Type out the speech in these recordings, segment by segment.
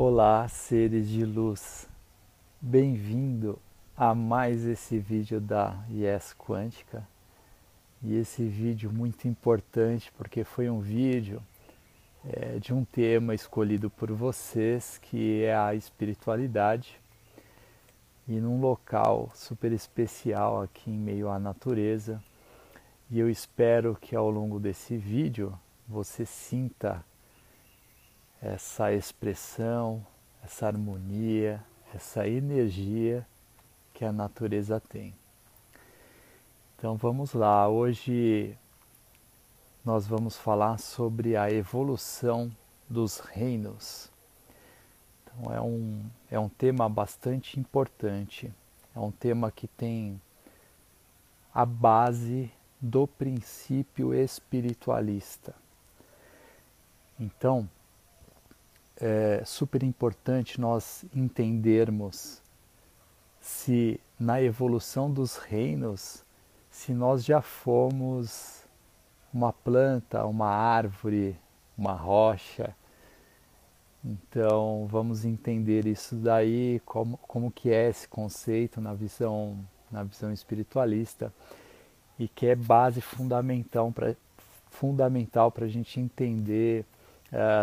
Olá, seres de luz. Bem-vindo a mais esse vídeo da Yes Quântica. E esse vídeo muito importante porque foi um vídeo é, de um tema escolhido por vocês que é a espiritualidade e num local super especial aqui em meio à natureza. E eu espero que ao longo desse vídeo você sinta essa expressão, essa harmonia, essa energia que a natureza tem. Então vamos lá, hoje nós vamos falar sobre a evolução dos reinos. Então é um, é um tema bastante importante, é um tema que tem a base do princípio espiritualista. Então, é super importante nós entendermos se na evolução dos reinos, se nós já fomos uma planta, uma árvore, uma rocha. Então vamos entender isso daí, como, como que é esse conceito na visão, na visão espiritualista e que é base fundamental para fundamental para a gente entender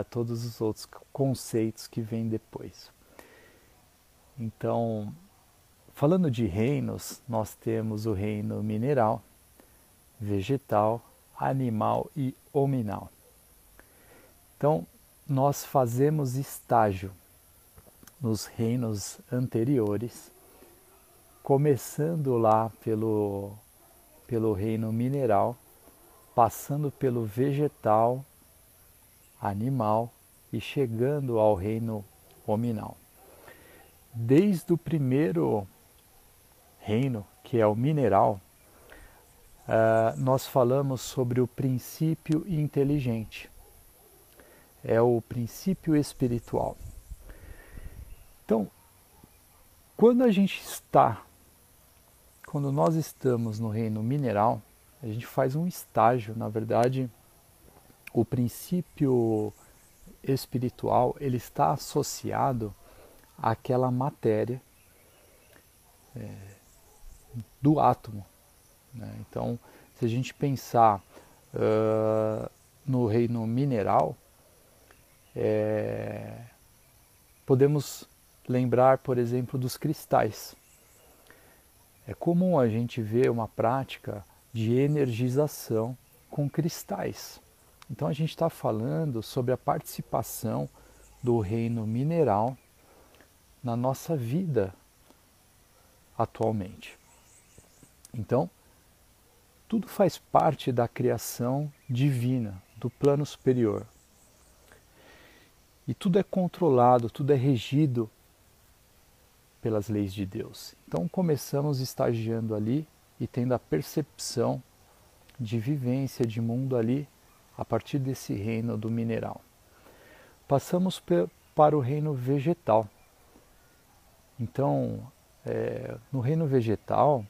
todos os outros conceitos que vêm depois. Então, falando de reinos, nós temos o reino mineral, vegetal, animal e hominal. Então, nós fazemos estágio nos reinos anteriores, começando lá pelo, pelo reino mineral, passando pelo vegetal, animal e chegando ao reino hominal. Desde o primeiro reino, que é o mineral, uh, nós falamos sobre o princípio inteligente. É o princípio espiritual. Então, quando a gente está, quando nós estamos no reino mineral, a gente faz um estágio, na verdade, o princípio espiritual ele está associado àquela matéria é, do átomo. Né? Então, se a gente pensar uh, no reino mineral, é, podemos lembrar, por exemplo, dos cristais. É comum a gente ver uma prática de energização com cristais. Então a gente está falando sobre a participação do reino mineral na nossa vida atualmente. Então, tudo faz parte da criação divina, do plano superior. E tudo é controlado, tudo é regido pelas leis de Deus. Então começamos estagiando ali e tendo a percepção de vivência de mundo ali a partir desse reino do mineral. Passamos para o reino vegetal. Então, é, no reino vegetal,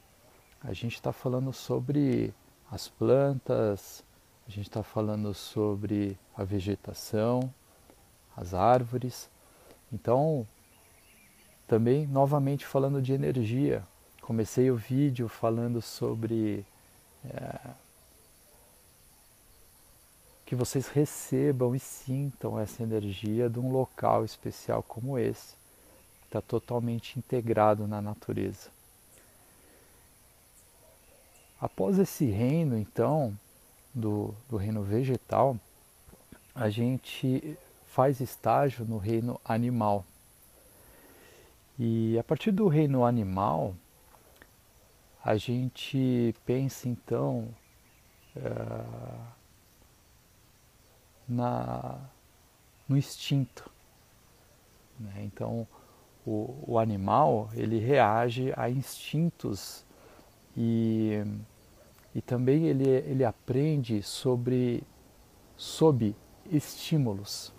a gente está falando sobre as plantas, a gente está falando sobre a vegetação, as árvores. Então, também novamente falando de energia. Comecei o vídeo falando sobre é, que vocês recebam e sintam essa energia de um local especial como esse, que está totalmente integrado na natureza. Após esse reino, então, do, do reino vegetal, a gente faz estágio no reino animal. E a partir do reino animal, a gente pensa então. Uh, na, no instinto. Né? Então, o, o, animal ele reage a instintos e, e também ele, ele aprende sobre sob estímulos.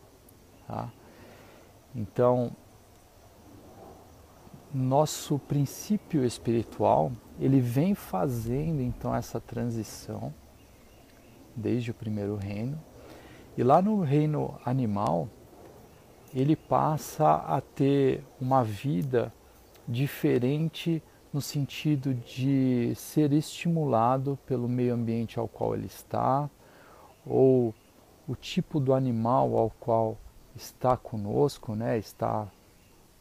Tá? Então, nosso princípio espiritual ele vem fazendo então essa transição desde o primeiro reino e lá no reino animal, ele passa a ter uma vida diferente no sentido de ser estimulado pelo meio ambiente ao qual ele está, ou o tipo do animal ao qual está conosco, né, está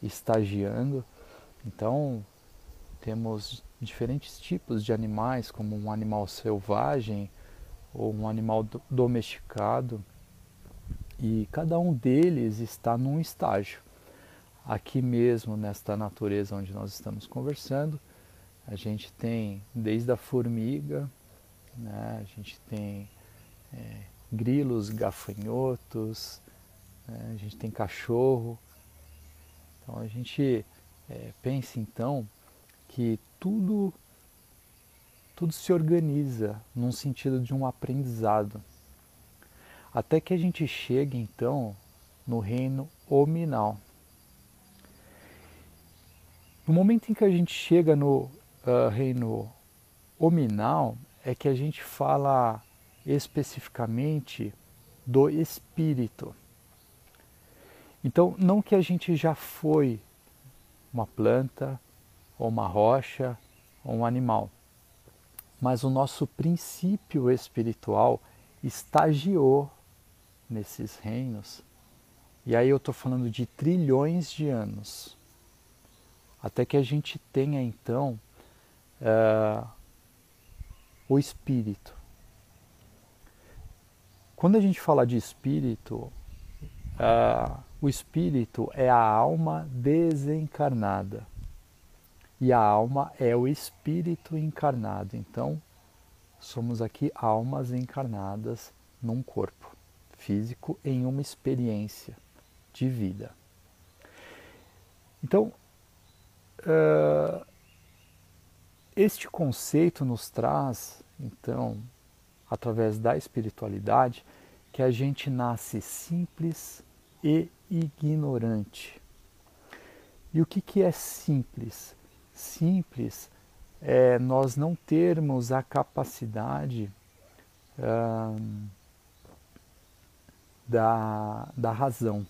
estagiando. Então, temos diferentes tipos de animais, como um animal selvagem ou um animal domesticado, e cada um deles está num estágio. Aqui mesmo, nesta natureza onde nós estamos conversando, a gente tem desde a formiga, né, a gente tem é, grilos, gafanhotos, né, a gente tem cachorro. Então a gente é, pensa então que tudo tudo se organiza num sentido de um aprendizado. Até que a gente chegue então no reino hominal. No momento em que a gente chega no uh, reino hominal, é que a gente fala especificamente do espírito. Então, não que a gente já foi uma planta, ou uma rocha, ou um animal, mas o nosso princípio espiritual estagiou nesses reinos. E aí eu estou falando de trilhões de anos, até que a gente tenha então uh, o espírito. Quando a gente fala de espírito, uh, o espírito é a alma desencarnada e a alma é o espírito encarnado. Então, somos aqui almas encarnadas num corpo físico em uma experiência de vida. Então, uh, este conceito nos traz, então, através da espiritualidade, que a gente nasce simples e ignorante. E o que, que é simples? Simples é nós não termos a capacidade da, da razão.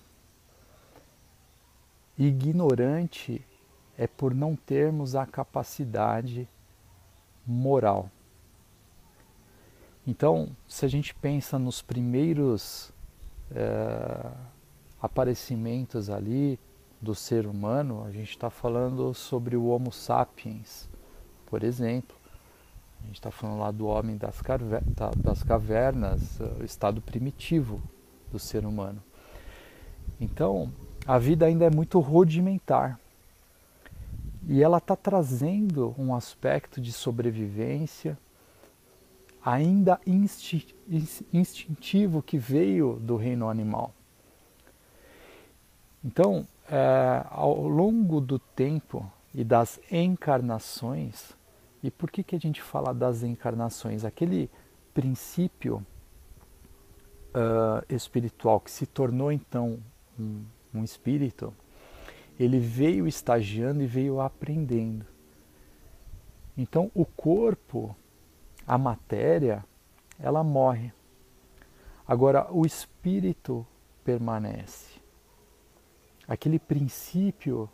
Ignorante é por não termos a capacidade moral. Então, se a gente pensa nos primeiros é, aparecimentos ali do ser humano, a gente está falando sobre o Homo sapiens, por exemplo. A gente está falando lá do homem das, das cavernas, o estado primitivo do ser humano. Então, a vida ainda é muito rudimentar. E ela está trazendo um aspecto de sobrevivência ainda instintivo que veio do reino animal. Então, é, ao longo do tempo e das encarnações, e por que, que a gente fala das encarnações? Aquele princípio uh, espiritual que se tornou então um, um espírito, ele veio estagiando e veio aprendendo. Então, o corpo a matéria, ela morre. Agora, o espírito permanece. Aquele princípio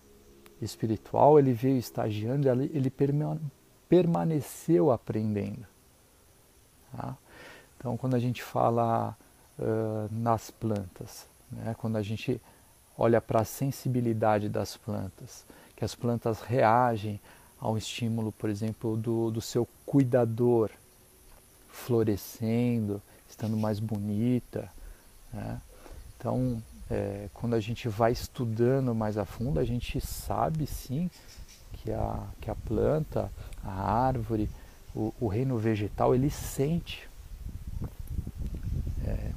espiritual, ele veio estagiando, ele permaneceu aprendendo. Tá? Então, quando a gente fala nas plantas, né? quando a gente olha para a sensibilidade das plantas, que as plantas reagem ao estímulo, por exemplo, do, do seu cuidador, florescendo, estando mais bonita. Né? Então, é, quando a gente vai estudando mais a fundo, a gente sabe sim que a, que a planta, a árvore, o, o reino vegetal, ele sente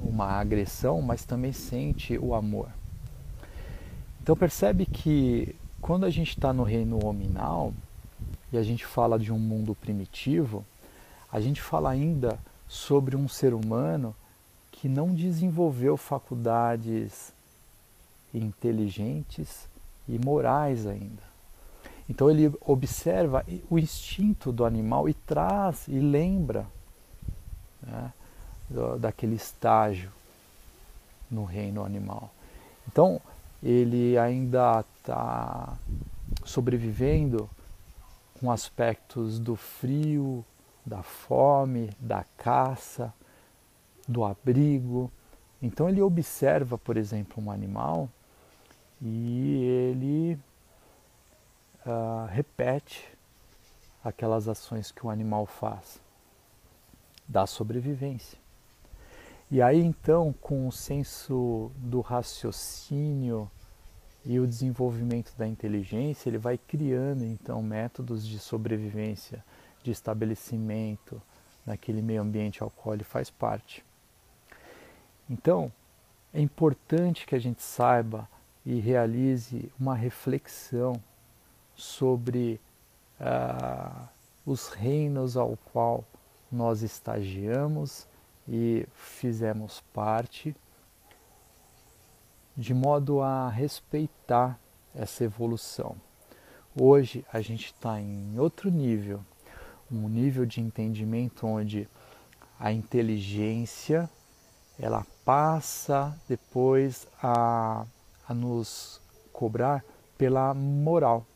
uma agressão, mas também sente o amor. Então percebe que quando a gente está no reino hominal e a gente fala de um mundo primitivo, a gente fala ainda sobre um ser humano que não desenvolveu faculdades inteligentes e morais ainda. Então ele observa o instinto do animal e traz e lembra né, daquele estágio no reino animal. Então ele ainda está sobrevivendo com aspectos do frio, da fome, da caça, do abrigo. Então ele observa, por exemplo, um animal e ele uh, repete aquelas ações que o animal faz da sobrevivência. E aí então, com o senso do raciocínio e o desenvolvimento da inteligência, ele vai criando então métodos de sobrevivência, de estabelecimento naquele meio ambiente ao qual ele faz parte. Então, é importante que a gente saiba e realize uma reflexão sobre uh, os reinos ao qual nós estagiamos e fizemos parte, de modo a respeitar essa evolução. Hoje a gente está em outro nível, um nível de entendimento onde a inteligência ela passa depois a, a nos cobrar pela moral.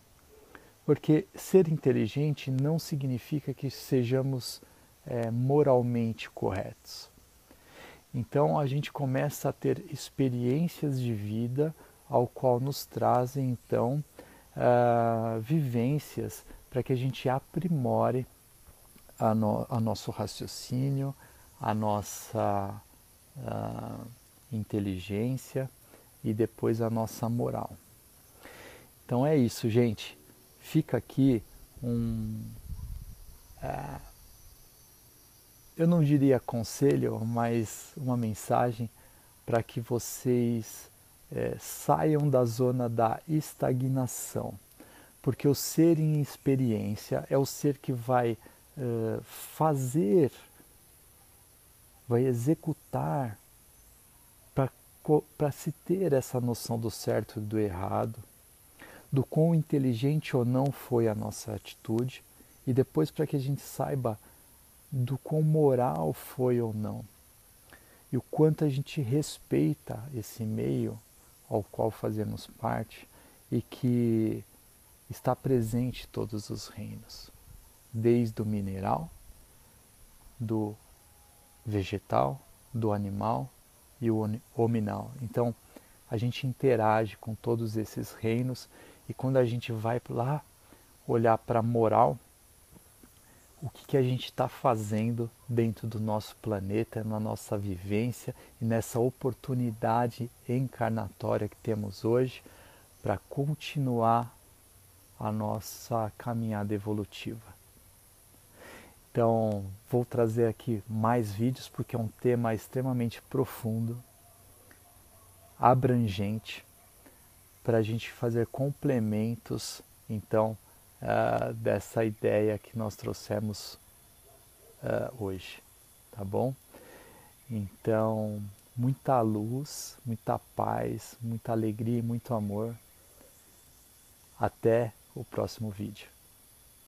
Porque ser inteligente não significa que sejamos é, moralmente corretos. Então a gente começa a ter experiências de vida ao qual nos trazem então uh, vivências para que a gente aprimore a, no, a nosso raciocínio, a nossa uh, inteligência e depois a nossa moral. Então é isso, gente. Fica aqui um, uh, eu não diria conselho, mas uma mensagem para que vocês é, saiam da zona da estagnação. Porque o ser em experiência é o ser que vai é, fazer, vai executar para se ter essa noção do certo e do errado, do quão inteligente ou não foi a nossa atitude, e depois para que a gente saiba do quão moral foi ou não. E o quanto a gente respeita esse meio ao qual fazemos parte e que está presente em todos os reinos, desde o mineral, do vegetal, do animal e o hominal. Então, a gente interage com todos esses reinos e quando a gente vai lá olhar para a moral, o que, que a gente está fazendo dentro do nosso planeta, na nossa vivência e nessa oportunidade encarnatória que temos hoje para continuar a nossa caminhada evolutiva. Então, vou trazer aqui mais vídeos porque é um tema extremamente profundo, abrangente, para a gente fazer complementos, então, uh, dessa ideia que nós trouxemos uh, hoje, tá bom? Então, muita luz, muita paz, muita alegria e muito amor. Até o próximo vídeo.